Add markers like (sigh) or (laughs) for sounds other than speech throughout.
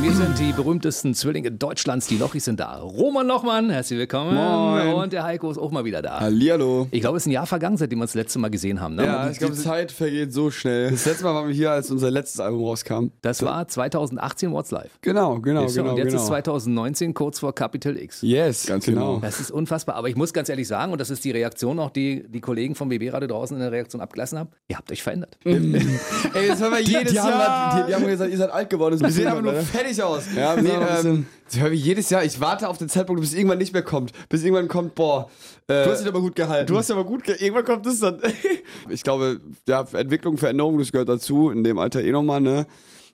Mir sind die berühmtesten Zwillinge Deutschlands, die Lochis sind da. Roman Lochmann, herzlich willkommen. Moin. Und der Heiko ist auch mal wieder da. Hallihallo. Ich glaube, es ist ein Jahr vergangen, seitdem wir uns das letzte Mal gesehen haben. Ne? Ja, ich glaube, die Zeit vergeht so schnell. Das letzte Mal waren wir hier, als unser letztes Album rauskam. das war 2018 What's Live. Genau, genau, du? genau. und jetzt genau. ist 2019 kurz vor Capital X. Yes, ganz genau. Das ist unfassbar. Aber ich muss ganz ehrlich sagen, und das ist die Reaktion auch, die die Kollegen vom BB Radio draußen in der Reaktion abgelassen haben, ihr habt euch verändert. (laughs) Ey, das hören wir jedes die haben Jahr. grad- die- die haben gesagt, ihr seid alt geworden, das Wir ein aber nur ne? Fertig aus. Ja, nee, ähm, hören wir jedes Jahr. Ich warte auf den Zeitpunkt, bis irgendwann nicht mehr kommt. Bis irgendwann kommt, boah. Äh, Du hast dich aber gut gehalten. Du hast aber gut, ge irgendwann kommt das dann. (laughs) ich glaube, ja, Entwicklung, Veränderung, das gehört dazu. In dem Alter eh nochmal, ne?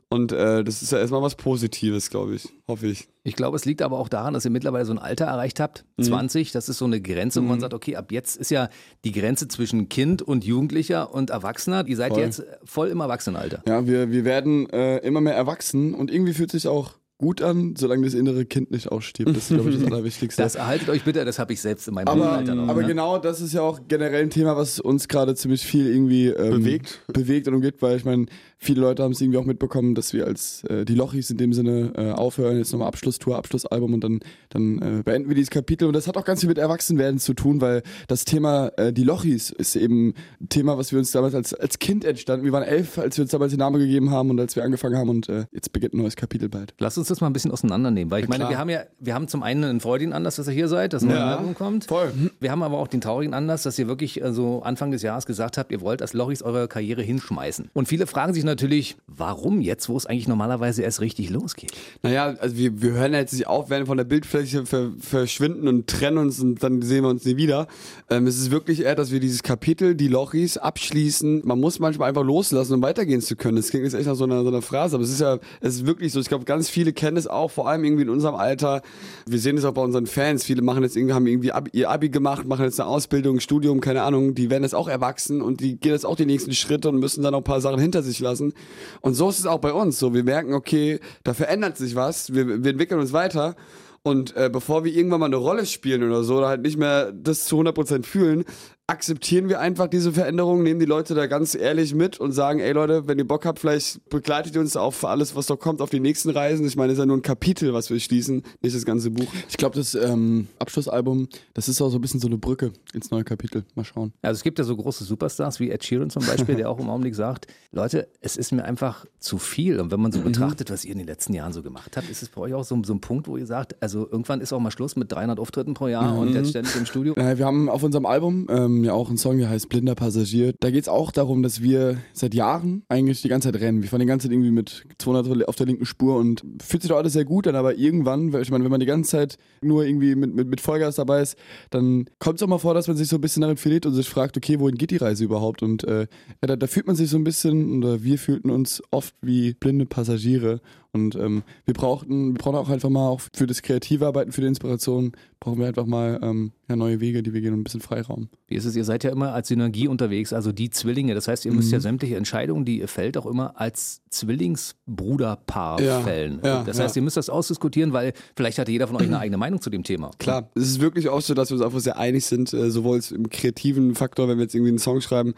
Und äh, das ist ja erstmal was Positives, glaube ich. Hoffe ich. Ich glaube, es liegt aber auch daran, dass ihr mittlerweile so ein Alter erreicht habt, Mhm. 20, das ist so eine Grenze, wo man sagt, okay, ab jetzt ist ja die Grenze zwischen Kind und Jugendlicher und Erwachsener. Ihr seid Voll. jetzt voll im Erwachsenenalter. Ja, wir, wir werden äh, immer mehr erwachsen und irgendwie fühlt sich auch gut an, solange das innere Kind nicht ausstirbt. Das ist, glaube ich, das (laughs) Allerwichtigste. Das erhaltet euch bitte, das habe ich selbst in meinem aber Alter noch. aber ne? genau das ist ja auch generell ein Thema, was uns gerade ziemlich viel irgendwie ähm, Bewegt. bewegt und umgeht, weil ich meine, viele Leute haben es irgendwie auch mitbekommen, dass wir als äh, die Lochis in dem Sinne äh, aufhören, jetzt nochmal Abschlusstour, Abschlussalbum und dann, dann äh, beenden wir dieses Kapitel und das hat auch ganz viel mit Erwachsenwerden zu tun, weil das Thema äh, die Lochis ist eben ein Thema, was wir uns damals als, als Kind entstanden. Wir waren elf, als wir uns damals den Namen gegeben haben und als wir angefangen haben und äh, jetzt beginnt ein neues Kapitel bald. Lass uns das mal ein bisschen auseinandernehmen, weil ich meine, klar. wir haben ja, wir haben zum einen einen freudigen Anlass, dass ihr hier seid, dass ein neues Ja, Album kommt. voll. Wir haben aber auch den traurigen Anlass, dass ihr wirklich äh, so Anfang des Jahres gesagt habt, ihr wollt als Lochis eure Karriere hinschmeißen. Und viele fragen sich natürlich, warum jetzt, wo es eigentlich normalerweise erst richtig losgeht? Naja, also wir, wir hören jetzt nicht auf, werden von der Bildfläche ver, verschwinden und trennen uns und dann sehen wir uns nie wieder. Ähm, es ist wirklich eher, dass wir dieses Kapitel, die Lochis, abschließen. Man muss manchmal einfach loslassen, um weitergehen zu können. Das klingt jetzt echt nach so einer, so einer Phrase, aber es ist ja, es ist wirklich so. Ich glaube, ganz viele kennen es auch, vor allem irgendwie in unserem Alter. Wir sehen es auch bei unseren Fans. Viele machen jetzt irgendwie, haben irgendwie Abi, ihr Abi gemacht, machen jetzt eine Ausbildung, Studium, keine Ahnung. Die werden jetzt auch erwachsen und die gehen jetzt auch die nächsten Schritte und müssen dann auch ein paar Sachen hinter sich lassen. Und so ist es auch bei uns. So, wir merken, okay, da verändert sich was. Wir, wir entwickeln uns weiter. Und äh, bevor wir irgendwann mal eine Rolle spielen oder so, oder halt nicht mehr das zu 100% fühlen, akzeptieren wir einfach diese Veränderung, nehmen die Leute da ganz ehrlich mit und sagen, ey Leute, wenn ihr Bock habt, vielleicht begleitet ihr uns auf alles, was noch kommt, auf die nächsten Reisen. Ich meine, es ist ja nur ein Kapitel, was wir schließen, nicht das ganze Buch. Ich glaube, das ähm, Abschlussalbum, das ist auch so ein bisschen so eine Brücke ins neue Kapitel. Mal schauen. Also es gibt ja so große Superstars wie Ed Sheeran zum Beispiel, der auch im Augenblick sagt, Leute, es ist mir einfach zu viel. Und wenn man so betrachtet, was ihr in den letzten Jahren so gemacht habt, ist es bei euch auch so, so ein Punkt, wo ihr sagt, also irgendwann ist auch mal Schluss mit 300 Auftritten pro Jahr und jetzt ständig im Studio. Äh, wir haben auf unserem Album ähm, ja auch einen Song, der heißt Blinder Passagier. Da geht es auch darum, dass wir seit Jahren eigentlich die ganze Zeit rennen. Wir fahren die ganze Zeit irgendwie mit 200 auf der linken Spur und fühlt sich doch alles sehr gut an, aber irgendwann, ich meine, wenn man die ganze Zeit nur irgendwie mit, mit, mit Vollgas dabei ist, dann kommt es auch mal vor, dass man sich so ein bisschen darin verliert und sich fragt, okay, wohin geht die Reise überhaupt? Und äh, ja, da, da fühlt man sich so ein bisschen, oder wir fühlten uns oft wie blinde Passagiere. Und ähm, wir brauchten, wir brauchen auch einfach mal auch für das kreative Arbeiten, für die Inspiration, brauchen wir einfach mal ähm, ja, neue Wege, die wir gehen und ein bisschen Freiraum. Wie ist es? Ihr seid ja immer als Synergie unterwegs, also die Zwillinge. Das heißt, ihr müsst ja sämtliche Entscheidungen, die ihr fällt, auch immer als Zwillingsbruderpaar Ja, fällen. ja, das heißt, ihr müsst das ausdiskutieren, weil vielleicht hat jeder von euch eine eigene Meinung zu dem Thema. Klar, es ist wirklich auch so, dass wir uns einfach sehr einig sind, äh, sowohl im kreativen Faktor, wenn wir jetzt irgendwie einen Song schreiben,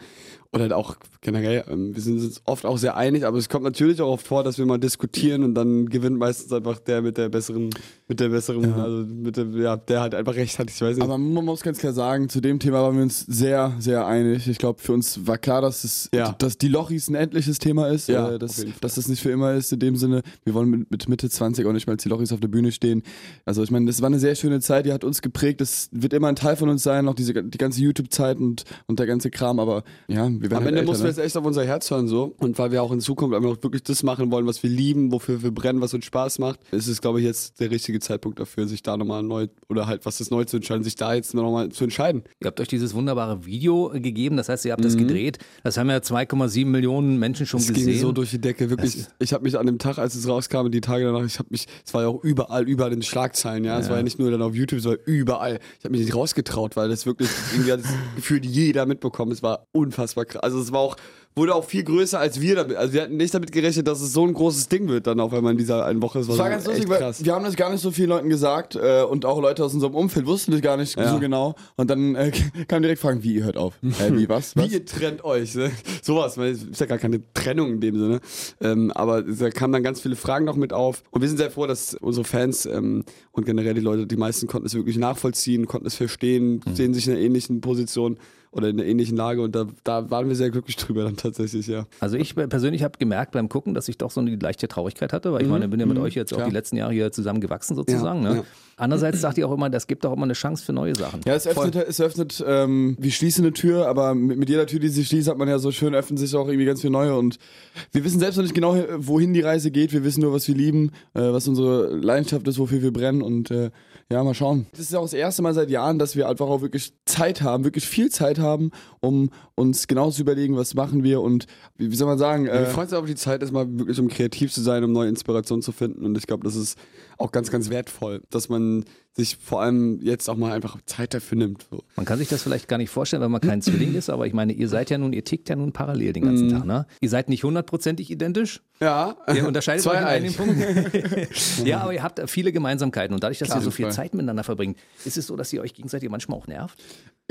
oder halt auch generell. Ähm, wir sind uns oft auch sehr einig, aber es kommt natürlich auch oft vor, dass wir mal diskutieren und dann gewinnt meistens einfach der mit der besseren, mit der besseren, also mit der, ja, der halt einfach recht hat. Ich weiß nicht. Aber man muss ganz klar sagen, zu dem Thema waren wir uns sehr, sehr einig. Ich glaube, für uns war klar, dass, es, Ja. dass die Lochis ein endliches Thema ist, Ja, äh, dass, dass das nicht für immer ist in dem Sinne. Wir wollen mit, mit Mitte 20 auch nicht mehr als die Lochis auf der Bühne stehen. Also ich meine, das war eine sehr schöne Zeit, die hat uns geprägt. Das wird immer ein Teil von uns sein, auch diese, die ganze YouTube-Zeit und, und der ganze Kram. Aber ja, wir werden Am halt Ende mussten ne? wir jetzt echt auf unser Herz hören so und weil wir auch in Zukunft einfach wirklich das machen wollen, was wir lieben, wofür wir brennen, was uns Spaß macht, ist es glaube ich jetzt der richtige Zeitpunkt dafür, sich da nochmal neu oder halt was ist neu zu entscheiden, sich da jetzt nochmal zu entscheiden. Ihr habt euch dieses wunderbare Video gegeben, das heißt, ihr habt Mhm. das gedreht. Das haben ja 2,7 Millionen Menschen schon Es gesehen. ging so durch die Decke, wirklich. Ich habe mich an dem Tag, als es rauskam, die Tage danach, ich habe mich, es war ja auch überall, überall in den Schlagzeilen, ja. Es war ja nicht nur dann auf YouTube, es war überall. Ich habe mich nicht rausgetraut, weil das wirklich, irgendwie hat es (laughs) gefühlt jeder mitbekommen. Es war unfassbar krass. Also es war auch wurde auch viel größer als wir damit. Also wir hatten nicht damit gerechnet, dass es so ein großes Ding wird dann auf einmal in dieser einen Woche. Das war ganz lustig, weil wir haben das gar nicht so vielen Leuten gesagt äh, und auch Leute aus unserem Umfeld wussten das gar nicht Ja. so genau. Und dann äh, (laughs) kam direkt Fragen, wie ihr hört auf? Äh, wie was? (laughs) was? Wie ihr trennt euch, ne? (laughs) sowas, weil es ist ja gar keine Trennung in dem Sinne. Ähm, aber da kamen dann ganz viele Fragen noch mit auf. Und wir sind sehr froh, dass unsere Fans ähm, und generell die Leute, die meisten konnten es wirklich nachvollziehen, konnten es verstehen, sehen sich in einer ähnlichen Position oder in einer ähnlichen Lage. Und da, da waren wir sehr glücklich (laughs) drüber dann tatsächlich, ja. Also ich persönlich habe gemerkt beim Gucken, dass ich doch so eine leichte Traurigkeit hatte, weil ich meine, bin ja mit euch jetzt auch klar. die letzten Jahre hier zusammen gewachsen sozusagen. Ja, ne? ja. Andererseits sagt ihr auch immer, das gibt auch immer eine Chance für neue Sachen. Ja, es öffnet, es öffnet ähm, wie schließen eine Tür, aber mit, mit jeder Tür, die sich schließt, hat man ja so schön, öffnen sich auch irgendwie ganz viele neue und wir wissen selbst noch nicht genau, wohin die Reise geht. Wir wissen nur, was wir lieben, äh, was unsere Leidenschaft ist, wofür wir brennen und äh, ja, mal schauen. Das ist ja auch das erste Mal seit Jahren, dass wir einfach auch wirklich Zeit haben, wirklich viel Zeit haben, um uns genau zu überlegen, was machen wir und wie, wie soll man sagen, Wir äh, freuen uns auf die Zeit, erstmal wirklich um kreativ zu sein, um neue Inspirationen zu finden. Und ich glaube, das ist auch ganz, ganz wertvoll, dass man sich vor allem jetzt auch mal einfach Zeit dafür nimmt. So. Man kann sich das vielleicht gar nicht vorstellen, wenn man kein Zwilling ist, aber ich meine, ihr seid ja nun, ihr tickt ja nun parallel den ganzen Tag, ne? Ihr seid nicht hundertprozentig identisch. Ja, Ihr unterscheidet euch in einigen. Punkten. (laughs) ja, aber ihr habt viele Gemeinsamkeiten und dadurch, dass ihr so viel. Zeit miteinander verbringt, ist es so, dass ihr euch gegenseitig manchmal auch nervt?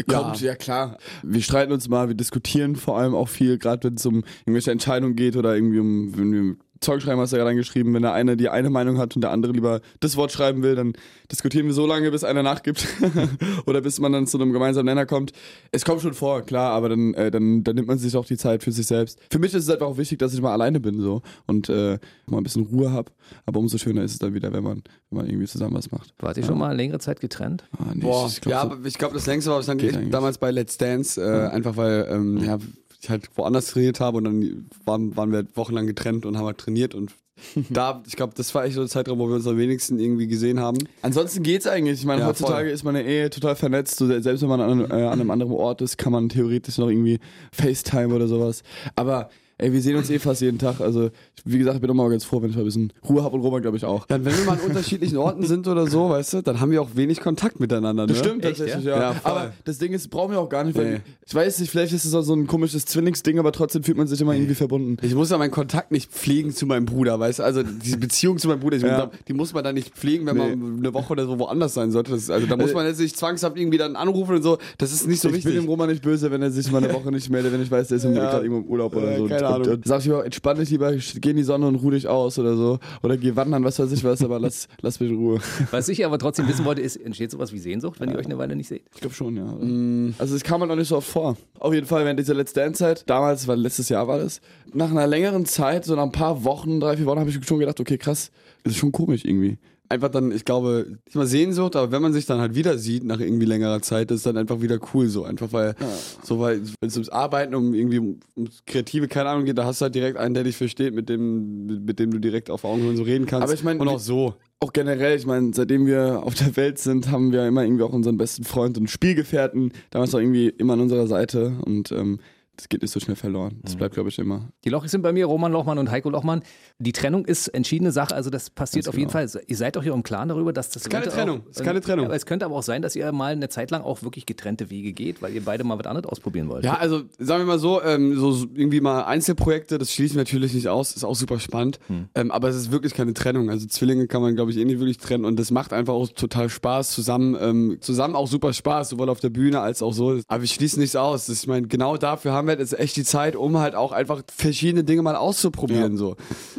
Kommt, ja. klar. Wir streiten uns mal, wir diskutieren vor allem auch viel, gerade wenn es um irgendwelche Entscheidungen geht oder irgendwie um, wenn wir Zeugschreiben hast du ja reingeschrieben, wenn der eine die eine Meinung hat und der andere lieber das Wort schreiben will, dann diskutieren wir so lange, bis einer nachgibt (laughs) oder bis man dann zu einem gemeinsamen Nenner kommt. Es kommt schon vor, klar, aber dann, äh, dann, dann nimmt man sich auch die Zeit für sich selbst. Für mich ist es einfach auch wichtig, dass ich mal alleine bin so und äh, mal ein bisschen Ruhe habe. Aber umso schöner ist es dann wieder, wenn man, wenn man irgendwie zusammen was macht. Wart ihr schon mal längere Zeit getrennt? Ah, nee, Boah, ich glaub, ja, so- aber ich glaube, das längste war eigentlich. damals bei Let's Dance, äh, einfach weil ähm, ja, ich halt woanders trainiert habe und dann waren, waren wir halt wochenlang getrennt und haben halt trainiert und (laughs) da, ich glaube, das war echt so der Zeitraum, wo wir uns am wenigsten irgendwie gesehen haben. Ansonsten geht's eigentlich. Ich meine, Ja, heutzutage voll. ist man ja eh total vernetzt. So, selbst wenn man an, äh, an einem anderen Ort ist, kann man theoretisch noch irgendwie FaceTime oder sowas. Aber ey, wir sehen uns eh fast jeden Tag. Also, wie gesagt, ich bin auch mal ganz froh, wenn ich mal ein bisschen Ruhe habe und Roman, glaube ich, auch. Und wenn wir mal an unterschiedlichen Orten sind oder so, weißt du, dann haben wir auch wenig Kontakt miteinander. Ne? Das stimmt Echt, tatsächlich, ja? ja. Ja, aber das Ding ist, brauchen wir auch gar nicht, weil Nee. ich weiß nicht, vielleicht ist es auch so ein komisches Zwillingsding, aber trotzdem fühlt man sich immer irgendwie verbunden. Ich muss ja meinen Kontakt nicht pflegen zu meinem Bruder, weißt du? Also diese Beziehung zu meinem Bruder, ich Ja. die muss man dann nicht pflegen, wenn Nee. man eine Woche oder so woanders sein sollte. Das ist, also da muss Also- man jetzt nicht zwangshaft irgendwie dann anrufen und so. Das ist nicht so ich wichtig. bin dem Roman nicht böse, wenn er sich mal eine Woche nicht meldet, wenn ich weiß, der ist irgendwie Ja. gerade irgendwo im Urlaub oder so. keine und, Ahnung. Und, und sag ich immer, entspann dich lieber, geh in die Sonne und ruh dich aus oder so. Oder geh wandern, was weiß ich was, aber lass, (laughs) lass mich in Ruhe. Was ich aber trotzdem wissen wollte, ist, entsteht sowas wie Sehnsucht, wenn ihr euch eine Weile nicht seht? Ich glaube schon, ja. Also es kam halt noch nicht so oft vor. Auf jeden Fall während dieser Let's Dance-Zeit, damals, weil letztes Jahr war das, nach einer längeren Zeit, so nach ein paar Wochen, drei, vier Wochen, habe ich schon gedacht, okay, krass, das ist schon komisch irgendwie. Einfach dann, ich glaube, nicht mal Sehnsucht, aber wenn man sich dann halt wieder sieht nach irgendwie längerer Zeit, ist dann einfach wieder cool so. Einfach weil, so weil, wenn es ums Arbeiten, um irgendwie um, ums Kreative, keine Ahnung geht, da hast du halt direkt einen, der dich versteht, mit dem, mit, mit dem du direkt auf Augenhöhe so reden kannst. Aber ich mein, und auch so. Auch generell, ich meine, seitdem wir auf der Welt sind, haben wir immer irgendwie auch unseren besten Freund und Spielgefährten, damals auch irgendwie immer an unserer Seite und ähm, das geht nicht so schnell verloren. Das bleibt, glaube ich, immer. Die Lochis sind bei mir, Roman Lochmann und Heiko Lochmann. Die Trennung ist entschiedene Sache, also das passiert Ganz auf jeden genau. Fall. Ihr seid doch hier im Klaren darüber, dass das. Ist keine Trennung, Auch, ist keine Trennung. Aber es könnte aber auch sein, dass ihr mal eine Zeit lang auch wirklich getrennte Wege geht, weil ihr beide mal was anderes ausprobieren wollt. Ja, also sagen wir mal so, ähm, so irgendwie mal Einzelprojekte, das schließen wir natürlich nicht aus, ist auch super spannend. Ähm, aber es ist wirklich keine Trennung. Also Zwillinge kann man, glaube ich, eh nicht wirklich trennen und das macht einfach auch total Spaß zusammen. Ähm, zusammen auch super Spaß, sowohl auf der Bühne als auch so. Aber wir schließen nichts aus. Das, ich meine, genau dafür haben wir jetzt echt die Zeit, um halt auch einfach verschiedene Dinge mal auszuprobieren. so.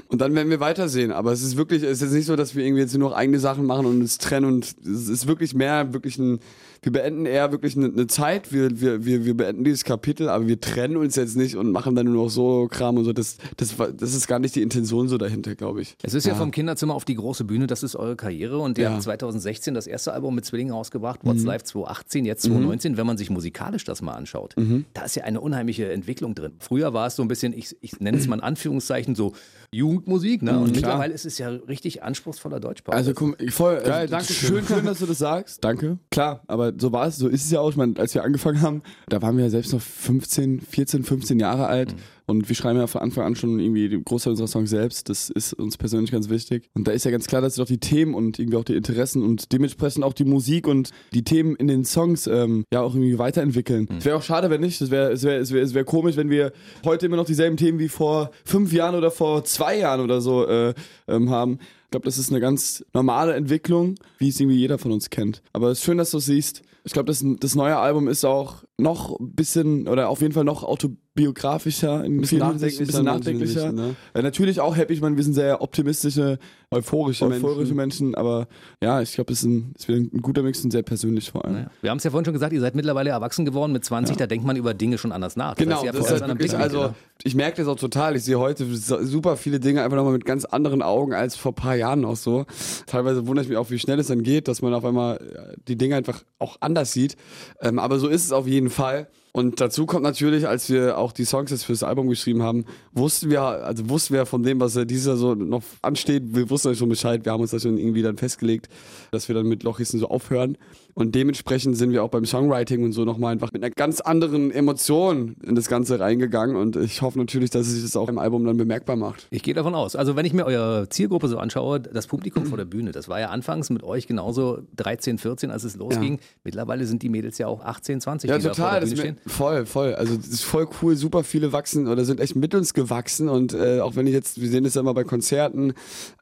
Und dann werden wir weitersehen. Aber es ist wirklich, es ist jetzt nicht so, dass wir irgendwie jetzt nur noch eigene Sachen machen und uns trennen und es ist wirklich mehr, wirklich ein wir beenden eher wirklich eine, eine Zeit, wir, wir, wir, wir beenden dieses Kapitel, aber wir trennen uns jetzt nicht und machen dann nur noch so Kram und so. Das, das, war- das ist gar nicht die Intention so dahinter, glaube ich. Es ist ja. vom Kinderzimmer auf die große Bühne, das ist eure Karriere und ihr Ja. habt 2016 das erste Album mit Zwillingen rausgebracht, Mhm. What's Life 2018, jetzt 2019. Wenn man sich musikalisch das mal anschaut, Mhm. da ist ja eine unheimliche Entwicklung drin. Früher war es so ein bisschen, ich, ich nenne es mal in Anführungszeichen so Jugendmusik, ne? und mittlerweile ist es ja richtig anspruchsvoller Deutschpop. Also komm, voll. Geil, also, danke schön, schön, dass du das sagst. Danke. Klar, aber aber so war es, so ist es ja auch. Ich meine, als wir angefangen haben, da waren wir ja selbst noch 15, 14, 15 Jahre alt. Mhm. Und wir schreiben ja von Anfang an schon irgendwie den Großteil unserer Songs selbst. Das ist uns persönlich ganz wichtig. Und da ist ja ganz klar, dass doch die Themen und irgendwie auch die Interessen und dementsprechend auch die Musik und die Themen in den Songs ähm, ja auch irgendwie weiterentwickeln. Mhm. Es wäre auch schade, wenn nicht. Es wäre es wär, es wär, es wär komisch, wenn wir heute immer noch dieselben Themen wie vor fünf Jahren oder vor zwei Jahren oder so äh, ähm, haben. Ich glaube, das ist eine ganz normale Entwicklung, wie es irgendwie jeder von uns kennt. Aber es ist schön, dass du es siehst. Ich glaube, das, das neue Album ist auch noch ein bisschen oder auf jeden Fall noch autobiografischer, in bisschen nachdenklicher. Ein bisschen nachdenklicher. Ne? Äh, natürlich auch happy, ich meine, wir sind sehr optimistische, euphorische, euphorische Menschen. Menschen aber ja, ich glaube, es ist, ein, ein guter Mix und sehr persönlich vor allem. Naja. Wir haben es ja vorhin schon gesagt, ihr seid mittlerweile erwachsen geworden mit 20, ja. da denkt man über Dinge schon anders nach. Das genau, heißt, das ist halt wirklich, also ich merke das auch total. Ich sehe heute super viele Dinge einfach nochmal mit ganz anderen Augen als vor ein paar Jahren auch so. Teilweise wundere ich mich auch, wie schnell es dann geht, dass man auf einmal äh, die Dinge einfach auch anders sieht. Ähm, aber so ist es auf jeden Fall jeden Fall. Und dazu kommt natürlich, als wir auch die Songs jetzt fürs Album geschrieben haben, wussten wir, also wussten wir von dem, was ja dieses Jahr so noch ansteht, wir wussten ja schon Bescheid, wir haben uns da schon irgendwie dann festgelegt, dass wir dann mit Lochissen so aufhören. Und dementsprechend sind wir auch beim Songwriting und so nochmal einfach mit einer ganz anderen Emotion in das Ganze reingegangen. Und ich hoffe natürlich, dass sich das auch im Album dann bemerkbar macht. Ich gehe davon aus. Also wenn ich mir eure Zielgruppe so anschaue, das Publikum vor der Bühne, das war ja anfangs mit euch genauso 13, 14, als es losging. Ja. Mittlerweile sind die Mädels ja auch 18, 20, ja, die total, da vor der Bühne stehen. Voll, voll. Also das ist voll cool. Super viele wachsen oder sind echt mit uns gewachsen. Und äh, auch wenn ich jetzt, wir sehen das ja immer bei Konzerten,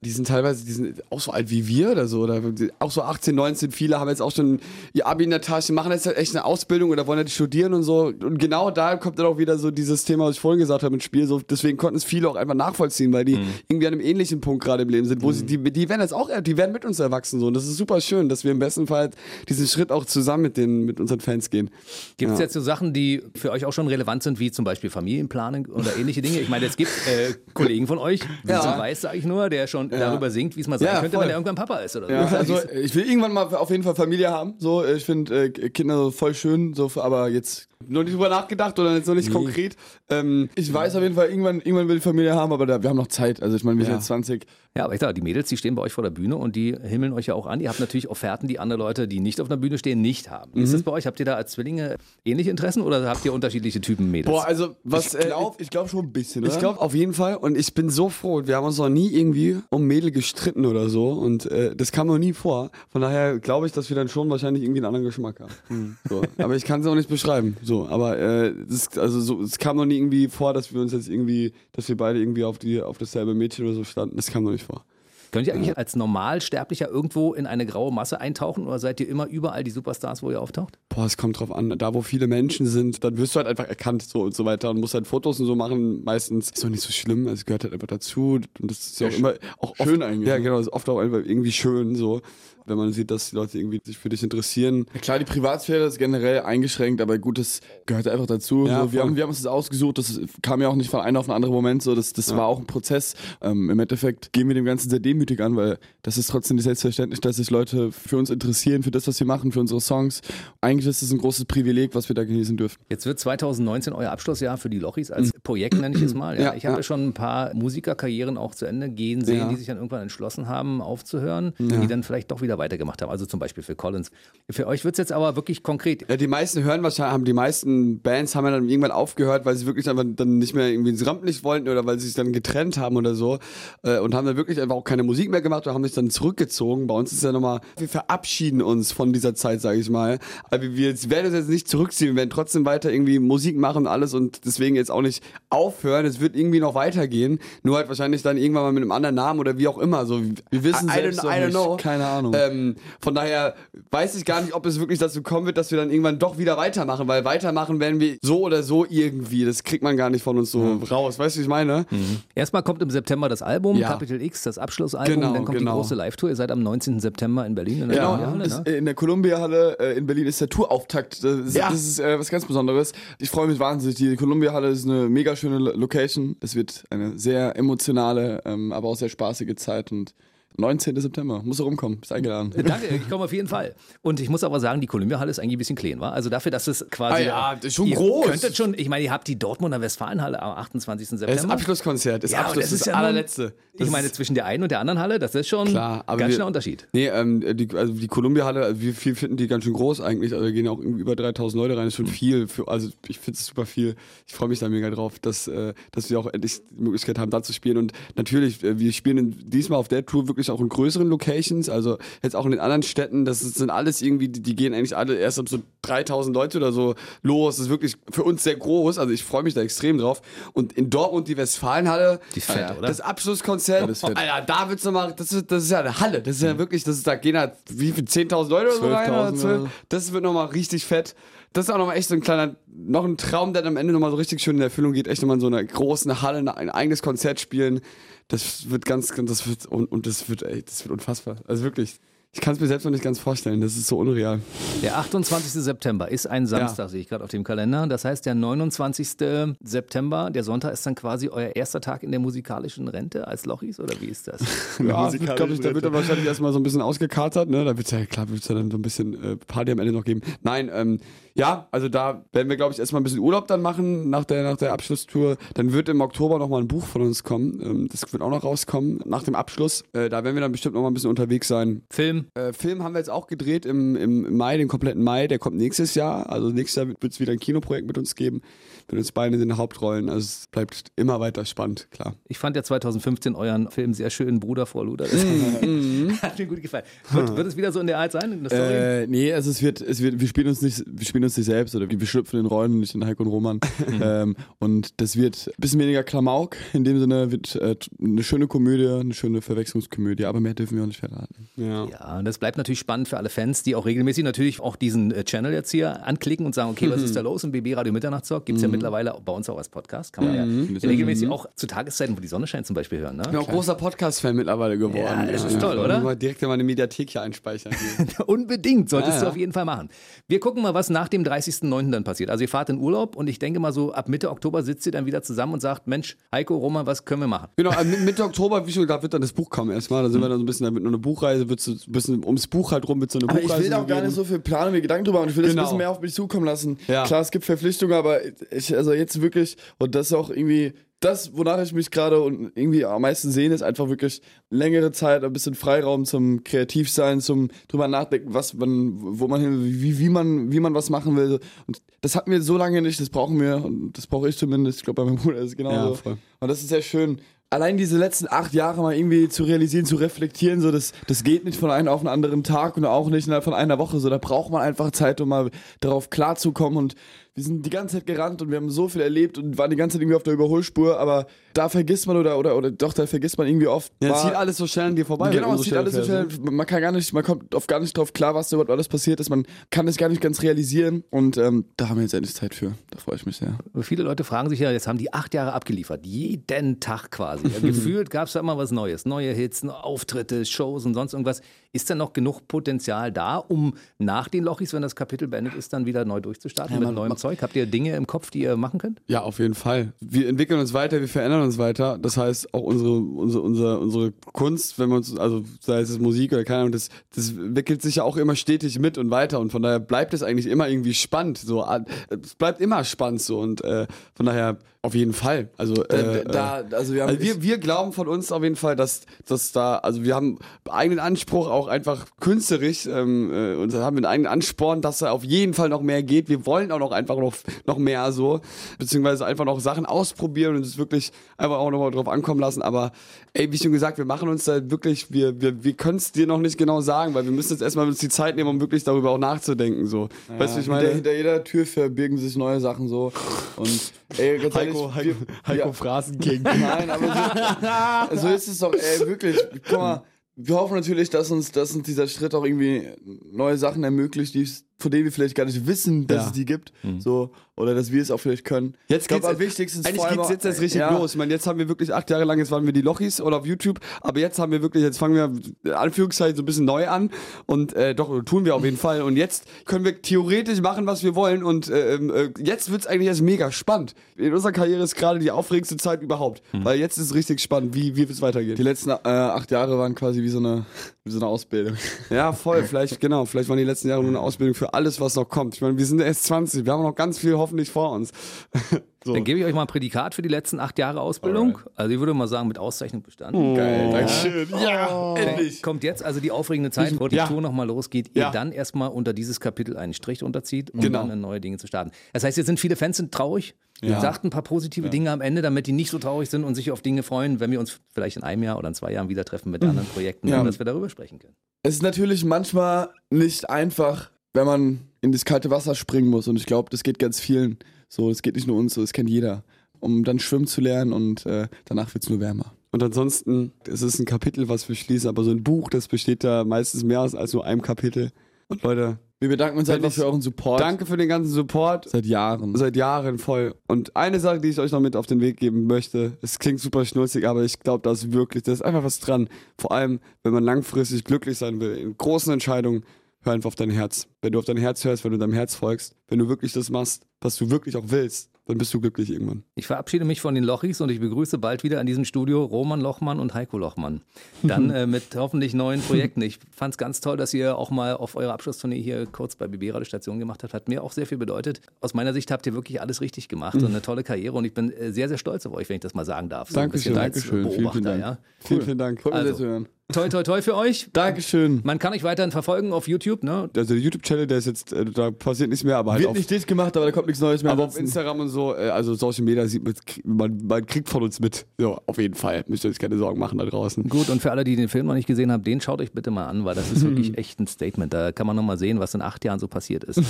die sind teilweise, die sind auch so alt wie wir oder so. Oder auch so 18, 19. Viele haben jetzt auch schon ihr Abi in der Tasche, machen jetzt halt echt eine Ausbildung oder wollen halt studieren und so. Und genau da kommt dann auch wieder so dieses Thema, was ich vorhin gesagt habe, ins Spiel. So, deswegen konnten es viele auch einfach nachvollziehen, weil die mhm. irgendwie an einem ähnlichen Punkt gerade im Leben sind, wo mhm. sie, die, die werden jetzt auch, die werden mit uns erwachsen so. Und das ist super schön, dass wir im besten Fall diesen Schritt auch zusammen mit den, mit unseren Fans gehen. Gibt es ja. jetzt so Sachen, die für euch auch schon relevant sind, wie zum Beispiel Familienplanung oder ähnliche Dinge? Ich meine, es gibt äh, Kollegen von euch, wie ja. so weiß, sage ich nur, der schon ja. darüber singt, wie es mal sein ja, könnte, voll. wenn er irgendwann Papa ist oder so. Also ich will irgendwann mal auf jeden Fall Familie haben. So, ich finde äh, Kinder voll schön, so, aber jetzt noch nicht drüber nachgedacht oder jetzt noch nicht nee. konkret. Ähm, ich weiß auf jeden Fall, irgendwann, irgendwann will die Familie haben, aber da, wir haben noch Zeit. Also ich meine, wir sind jetzt 20. Ja, aber ich sage, die Mädels, die stehen bei euch vor der Bühne und die himmeln euch ja auch an. Ihr habt natürlich Offerten, die andere Leute, die nicht auf der Bühne stehen, nicht haben. Mhm. Ist das bei euch? Habt ihr da als Zwillinge ähnliche Interessen oder habt ihr unterschiedliche Typen Mädels? Boah, also was ich glaube äh, ich glaub schon ein bisschen, oder? Ich glaube auf jeden Fall und ich bin so froh. Wir haben uns noch nie irgendwie um Mädel gestritten oder so und äh, das kam noch nie vor. Von daher glaube ich, dass wir dann schon wahrscheinlich irgendwie einen anderen Geschmack haben. Mhm. So. Aber ich kann es auch nicht beschreiben. So, aber äh, das, also so, es kam noch nie irgendwie vor, dass wir uns jetzt irgendwie, dass wir beide irgendwie auf die auf dasselbe Mädchen oder so standen. Das kam noch nicht vor. Könnt ihr eigentlich als Normalsterblicher irgendwo in eine graue Masse eintauchen oder seid ihr immer überall die Superstars, wo ihr auftaucht? Boah, es kommt drauf an. Da, wo viele Menschen sind, dann wirst du halt einfach erkannt so und so weiter und musst halt Fotos und so machen. Meistens ist doch nicht so schlimm. Es gehört halt einfach dazu. Und das ist ja auch immer auch schön oft, eigentlich. Ja, ne? genau. ist oft auch einfach irgendwie schön so wenn man sieht, dass die Leute irgendwie sich für dich interessieren. Ja, klar, die Privatsphäre ist generell eingeschränkt, aber gut, das gehört einfach dazu. Ja, so, wir, haben, wir haben uns das ausgesucht, das kam ja auch nicht von einem auf einen anderen Moment, so, das, das ja. war auch ein Prozess. Ähm, Im Endeffekt gehen wir dem Ganzen sehr demütig an, weil das ist trotzdem nicht selbstverständlich, dass sich Leute für uns interessieren, für das, was wir machen, für unsere Songs. Eigentlich ist es ein großes Privileg, was wir da genießen dürfen. Jetzt wird 2019 euer Abschlussjahr für die Lochis als mhm. Projekt, nenne ich es mal. Ja, ich habe ja. schon ein paar Musikerkarrieren auch zu Ende gehen sehen, die sich dann irgendwann entschlossen haben, aufzuhören, die dann vielleicht doch wieder weitergemacht haben. Also zum Beispiel für Collins. Für euch wird es jetzt aber wirklich konkret. Ja, die meisten hören wahrscheinlich, haben die meisten Bands haben ja dann irgendwann aufgehört, weil sie wirklich einfach dann nicht mehr irgendwie ins Rampenlicht wollten oder weil sie sich dann getrennt haben oder so äh, und haben dann wirklich einfach auch keine Musik mehr gemacht oder haben sich dann zurückgezogen. Bei uns ist ja nochmal, wir verabschieden uns von dieser Zeit, sage ich mal. Aber wir werden uns jetzt nicht zurückziehen, wir werden trotzdem weiter irgendwie Musik machen und alles und deswegen jetzt auch nicht aufhören. Es wird irgendwie noch weitergehen, nur halt wahrscheinlich dann irgendwann mal mit einem anderen Namen oder wie auch immer. So, wir wissen I, selbst I don't, I don't know. Keine Ahnung. Ähm, von daher weiß ich gar nicht, ob es wirklich dazu kommen wird, dass wir dann irgendwann doch wieder weitermachen, weil weitermachen werden wir so oder so irgendwie. Das kriegt man gar nicht von uns so mhm. raus. Weißt du, wie ich meine? Mhm. Erstmal kommt im September das Album, ja. Capital X, das Abschlussalbum. Genau, dann kommt genau. die große Live-Tour. Ihr seid am 19. September in Berlin in der ja, Columbia Halle. Ne? In der Columbia Halle äh, in Berlin ist der Tourauftakt. Das, ist, ja. das ist äh, was ganz Besonderes. Ich freue mich wahnsinnig. Die Columbia Halle ist eine mega schöne Location. Es wird eine sehr emotionale, ähm, aber auch sehr spaßige Zeit und 19. September. Muss er rumkommen. Ist eingeladen. Danke, ich komme auf jeden Fall. Und ich muss aber sagen, die Columbia-Halle ist eigentlich ein bisschen klein, war. Also dafür, dass es quasi. Ah ja, ist schon ihr groß. Könntet schon, ich meine, ihr habt die Dortmunder Westfalenhalle am 28. September. Das Abschlusskonzert, das Ja, Abschluss, das ist das ja allerletzte. Ich Das meine, ist- zwischen der einen und der anderen Halle, das ist schon Klar, aber ganz schöner Unterschied. Nee, ähm, die, also die Columbia-Halle, also wir wir finden die ganz schön groß eigentlich. Also da gehen auch über 3000 Leute rein. Das ist schon viel. Für, also ich finde es super viel. Ich freue mich da mega drauf, dass, äh, dass wir auch endlich die Möglichkeit haben, da zu spielen. Und natürlich, äh, wir spielen diesmal auf der Tour wirklich auch in größeren Locations. Also jetzt auch in den anderen Städten. Das sind alles irgendwie, die, die gehen eigentlich alle erst ab so 3000 Leute oder so los. Das ist wirklich für uns sehr groß. Also ich freue mich da extrem drauf. Und in Dortmund die Westfalenhalle. Die ist fett, oder? Das Abschlusskonzert. Ja, das. Alter, da wird's nochmal, das ist, das ist ja eine Halle. Das ist ja wirklich, das ist, da gehen halt, wie viel, 10.000 Leute oder so rein? Oder 12.000 12? oder so. Das wird nochmal richtig fett. Das ist auch nochmal echt so ein kleiner, noch ein Traum, der dann am Ende nochmal so richtig schön in Erfüllung geht. Echt nochmal in so einer großen Halle ein eigenes Konzert spielen. Das wird ganz, das wird, und, und das wird, ey, das wird unfassbar. Also wirklich. Ich kann es mir selbst noch nicht ganz vorstellen. Das ist so unreal. Der 28. September ist ein Samstag, sehe ich gerade auf dem Kalender. Das heißt, der 29. September, der Sonntag, ist dann quasi euer erster Tag in der musikalischen Rente als Lochis oder wie ist das? (laughs) Ja, ich glaube, ich, da wird er wahrscheinlich erstmal so ein bisschen ausgekatert, ne? Da wird ja, klar, wird ja dann so ein bisschen äh, Party am Ende noch geben. Nein, ähm, ja, also da werden wir, glaube ich, erstmal ein bisschen Urlaub dann machen nach der, nach der Abschlusstour. Dann wird im Oktober nochmal ein Buch von uns kommen. Ähm, das wird auch noch rauskommen nach dem Abschluss. Äh, da werden wir dann bestimmt nochmal ein bisschen unterwegs sein. Film, Äh, Film haben wir jetzt auch gedreht im, im Mai, den kompletten Mai. Der kommt nächstes Jahr. Also nächstes Jahr wird es wieder ein Kinoprojekt mit uns geben. Mit uns beiden in den Hauptrollen. Also es bleibt immer weiter spannend, klar. ich fand ja 2015 euren Film sehr schön, Bruder vor Luder. Das (laughs) hat mir gut gefallen. Wird, wird es wieder so in der Art sein? In der Story? Äh, nee, also es wird, es wird, wir spielen uns nicht, wir spielen uns nicht selbst oder wir schlüpfen in Rollen und nicht in Heiko und Roman. ähm, und das wird ein bisschen weniger Klamauk. In dem Sinne wird äh, eine schöne Komödie, eine schöne Verwechslungskomödie, aber mehr dürfen wir auch nicht verraten. Ja. Ja, und das bleibt natürlich spannend für alle Fans, die auch regelmäßig natürlich auch diesen äh, Channel jetzt hier anklicken und sagen, okay, was ist da los im BB Radio Mitternachtstalk? Gibt es ja mittlerweile bei uns auch als Podcast. Kann man ja regelmäßig auch zu Tageszeiten, wo die Sonne scheint zum Beispiel hören. Ne? Ich bin auch großer Podcast-Fan mittlerweile geworden. Ja, das ist toll, oder? Mal direkt in meine Mediathek hier einspeichern. (laughs) Unbedingt, solltest Ja, du auf jeden Fall machen. Wir gucken mal, was nach dem 30.09. dann passiert. Also ihr fahrt in Urlaub und ich denke mal so, ab Mitte Oktober sitzt ihr dann wieder zusammen und sagt, Mensch, Heiko, Roman, was können wir machen? genau, Mi- Mitte Oktober, wie schon gesagt, wird dann das Buch kommen erstmal. Da sind wir dann so ein bisschen, da wird noch eine Buchreise, wird ein bisschen ums Buch halt rum, wird so eine Aber ich will auch gar nicht so viel planen, mir Gedanken drüber machen. Ich will das Genau. ein bisschen mehr auf mich zukommen lassen. Ja. Klar, es gibt Verpflichtungen, aber ich, also jetzt wirklich, und das ist auch irgendwie, das, wonach ich mich gerade und irgendwie am meisten sehne, ist einfach wirklich längere Zeit, ein bisschen Freiraum zum Kreativsein, zum drüber nachdenken, was man, wo man hin, wie, wie man, wie man was machen will. Und das hatten wir so lange nicht, das brauchen wir und das brauche ich zumindest. Ich glaube, bei meinem Bruder ist es genauso. Ja. Und das ist sehr schön. Allein diese letzten acht Jahre mal irgendwie zu realisieren, zu reflektieren, so das, das geht nicht von einem auf einen anderen Tag und auch nicht innerhalb von einer Woche. So, da braucht man einfach Zeit, um mal darauf klarzukommen. Und wir sind die ganze Zeit gerannt und wir haben so viel erlebt und waren die ganze Zeit irgendwie auf der Überholspur, aber da vergisst man oder, oder, oder doch, da vergisst man irgendwie oft. Ja, es zieht alles so schnell an dir vorbei. Genau, es so schnell alles so schnell. ne? Man kann gar nicht, man kommt oft gar nicht drauf klar, was da überhaupt alles passiert ist. Man kann das gar nicht ganz realisieren. Und ähm, da haben wir jetzt endlich Zeit für. Da freue ich mich sehr. Viele Leute fragen sich ja, jetzt haben die acht Jahre abgeliefert, jeden Tag quasi. (laughs) Gefühlt gab es da immer was Neues, neue Hits, Auftritte, Shows und sonst irgendwas. Ist da noch genug Potenzial da, um nach den Lochis, wenn das Kapitel beendet ist, dann wieder neu durchzustarten Ja, mit neuem man- Zeug? Habt ihr Dinge im Kopf, die ihr machen könnt? Ja, auf jeden Fall. Wir entwickeln uns weiter, wir verändern uns weiter. Das heißt, auch unsere, unsere, unsere, unsere Kunst, wenn wir uns, also sei es Musik oder keine Ahnung, das, das entwickelt sich ja auch immer stetig mit und weiter. Und von daher bleibt es eigentlich immer irgendwie spannend. So, es bleibt immer spannend so. Und äh, von daher auf jeden Fall. Also, äh, da, also wir also wir, wir glauben von uns auf jeden Fall, dass, dass da, also wir haben eigenen Anspruch, auch einfach künstlerisch, ähm, äh, und haben einen eigenen Ansporn, dass da auf jeden Fall noch mehr geht. Wir wollen auch noch einfach noch, noch mehr so, beziehungsweise einfach noch Sachen ausprobieren und es wirklich einfach auch nochmal drauf ankommen lassen. Aber ey, wie schon gesagt, wir machen uns da wirklich, wir, wir, wir können es dir noch nicht genau sagen, weil wir müssen jetzt erstmal uns die Zeit nehmen, um wirklich darüber auch nachzudenken. So. weißt du, wie ich hinter, meine? hinter jeder Tür verbirgen sich neue Sachen so. Und ey, ganz ehrlich, Heiko, Heiko, Heiko ja, Phrasenking. Nein, aber so, (laughs) so ist es doch, ey, wirklich. Guck mal, wir hoffen natürlich, dass uns, dass uns dieser Schritt auch irgendwie neue Sachen ermöglicht, die es von denen wir vielleicht gar nicht wissen, dass Ja. es die gibt. So, oder dass wir es auch vielleicht können. Jetzt ich glaube, geht's- am wichtigsten ist Eigentlich allem geht's jetzt erst richtig ja, los. Ich meine, jetzt haben wir wirklich acht Jahre lang, jetzt waren wir die Lochis oder auf YouTube, aber jetzt haben wir wirklich, jetzt fangen wir in Anführungszeichen so ein bisschen neu an und äh, doch, tun wir auf jeden Fall. Und jetzt können wir theoretisch machen, was wir wollen und äh, äh, jetzt wird's eigentlich erst mega spannend. In unserer Karriere ist gerade die aufregendste Zeit überhaupt, weil jetzt ist es richtig spannend, wie, wie wird's weitergehen. Die letzten äh, acht Jahre waren quasi wie so eine, wie so eine Ausbildung. Ja, voll. (laughs) Vielleicht, genau. Vielleicht waren die letzten Jahre nur eine Ausbildung für alles, was noch kommt. Ich meine, wir sind erst 20. Wir haben noch ganz viel hoffentlich vor uns. (laughs) so. Dann gebe ich euch mal ein Prädikat für die letzten acht Jahre Ausbildung. Also ich würde mal sagen, mit Auszeichnung bestanden. Geil, Dankeschön. Ja, endlich. Kommt jetzt also die aufregende Zeit, wo die Ja. Tour nochmal losgeht, ihr Ja. dann erstmal unter dieses Kapitel einen Strich unterzieht, um Genau. dann neue Dinge zu starten. Das heißt, jetzt sind viele Fans sind traurig. Ja. Sagt ein paar positive Dinge am Ende, damit die nicht so traurig sind und sich auf Dinge freuen, wenn wir uns vielleicht in einem Jahr oder in zwei Jahren wieder treffen mit anderen Projekten, Ja. dass wir darüber sprechen können. Es ist natürlich manchmal nicht einfach, wenn man in das kalte Wasser springen muss. Und ich glaube, das geht ganz vielen so. Das geht nicht nur uns so, das kennt jeder. Um dann schwimmen zu lernen und äh, danach wird es nur wärmer. Und ansonsten, es ist ein Kapitel, was wir schließen, aber so ein Buch, das besteht da meistens mehr als, als nur einem Kapitel. Und Leute, Wir bedanken uns einfach für euren Support. danke für den ganzen Support. Seit Jahren. Seit Jahren voll. Und eine Sache, die ich euch noch mit auf den Weg geben möchte, es klingt super schnulzig, aber ich glaube, da ist wirklich, da ist einfach was dran. Vor allem, wenn man langfristig glücklich sein will, in großen Entscheidungen, hör einfach auf dein Herz. Wenn du auf dein Herz hörst, wenn du deinem Herz folgst, wenn du wirklich das machst, was du wirklich auch willst, dann bist du glücklich irgendwann. Ich verabschiede mich von den Lochis und ich begrüße bald wieder in diesem Studio Roman Lochmann und Heiko Lochmann. Dann (laughs) äh, mit hoffentlich neuen Projekten. Ich fand es ganz toll, dass ihr auch mal auf eurer Abschlusstournee hier kurz bei BB Radio Station gemacht habt. Hat mir auch sehr viel bedeutet. Aus meiner Sicht habt ihr wirklich alles richtig gemacht und eine tolle Karriere und ich bin äh, sehr, sehr stolz auf euch, wenn ich das mal sagen darf. So Dankeschön, Dankeschön. Vielen, Beobachter, vielen Dank. Ja. Vielen, vielen Dank. Freut mich Also. sehr zu hören. Toi, toi, toi für euch. Dankeschön. Man kann euch weiterhin verfolgen auf YouTube, ne? Also der YouTube-Channel, der ist jetzt, äh, da passiert nichts mehr, aber halt Wird auf, nicht dicht gemacht, aber da kommt nichts Neues mehr. aber auf Instagram und so, äh, also Social Media sieht man, man, kriegt von uns mit. So, auf jeden Fall. Müsst ihr euch keine Sorgen machen da draußen. Gut, und für alle, die den Film noch nicht gesehen haben, den schaut euch bitte mal an, weil das ist wirklich (laughs) echt ein Statement. Da kann man nochmal sehen, was in acht Jahren so passiert ist.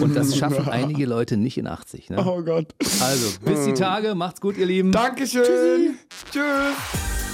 Und das schaffen (laughs) einige Leute nicht in 80. Ne? Oh Gott. Also, bis die Tage, macht's gut, ihr Lieben. Dankeschön. Tschüss.